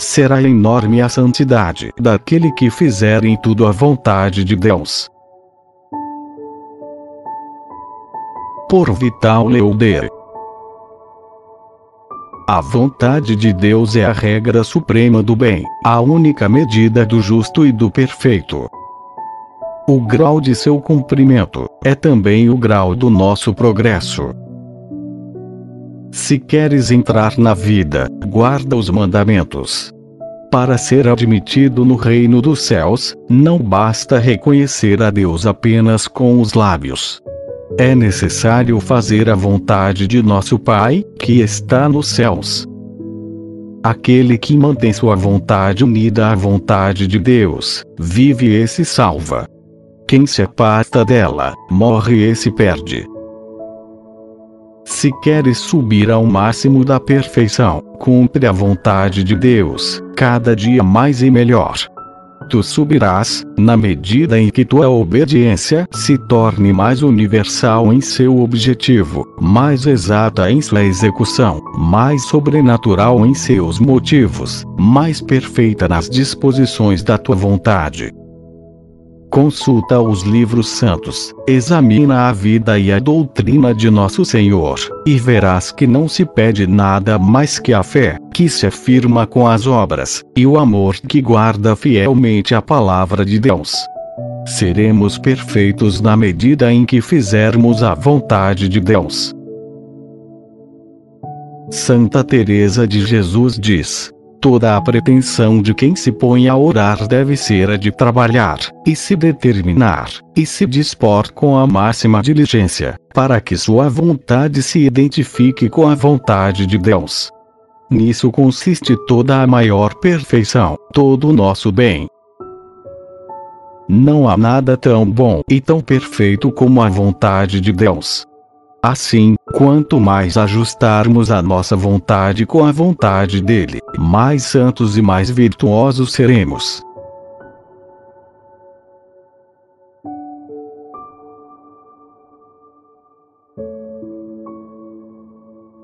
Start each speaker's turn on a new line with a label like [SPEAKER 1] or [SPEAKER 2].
[SPEAKER 1] Será enorme a santidade daquele que fizer em tudo a vontade de Deus. Por Vital Leuder a vontade de Deus é a regra suprema do bem, a única medida do justo e do perfeito. O grau de seu cumprimento é também o grau do nosso progresso. Se queres entrar na vida, guarda os mandamentos. Para ser admitido no reino dos céus, não basta reconhecer a Deus apenas com os lábios. É necessário fazer a vontade de nosso Pai, que está nos céus. Aquele que mantém sua vontade unida à vontade de Deus, vive e se salva. Quem se aparta dela, morre e se perde. Se queres subir ao máximo da perfeição, cumpre a vontade de Deus, cada dia mais e melhor tu subirás, na medida em que tua obediência se torne mais universal em seu objetivo, mais exata em sua execução, mais sobrenatural em seus motivos, mais perfeita nas disposições da tua vontade. Consulta os livros santos, examina a vida e a doutrina de nosso Senhor, e verás que não se pede nada mais que a fé, que se afirma com as obras, e o amor que guarda fielmente a palavra de Deus. Seremos perfeitos na medida em que fizermos a vontade de Deus. Santa Teresa de Jesus diz: Toda a pretensão de quem se põe a orar deve ser a de trabalhar, e se determinar, e se dispor com a máxima diligência, para que sua vontade se identifique com a vontade de Deus. Nisso consiste toda a maior perfeição, todo o nosso bem. Não há nada tão bom e tão perfeito como a vontade de Deus. Assim, quanto mais ajustarmos a nossa vontade com a vontade dele, mais santos e mais virtuosos seremos.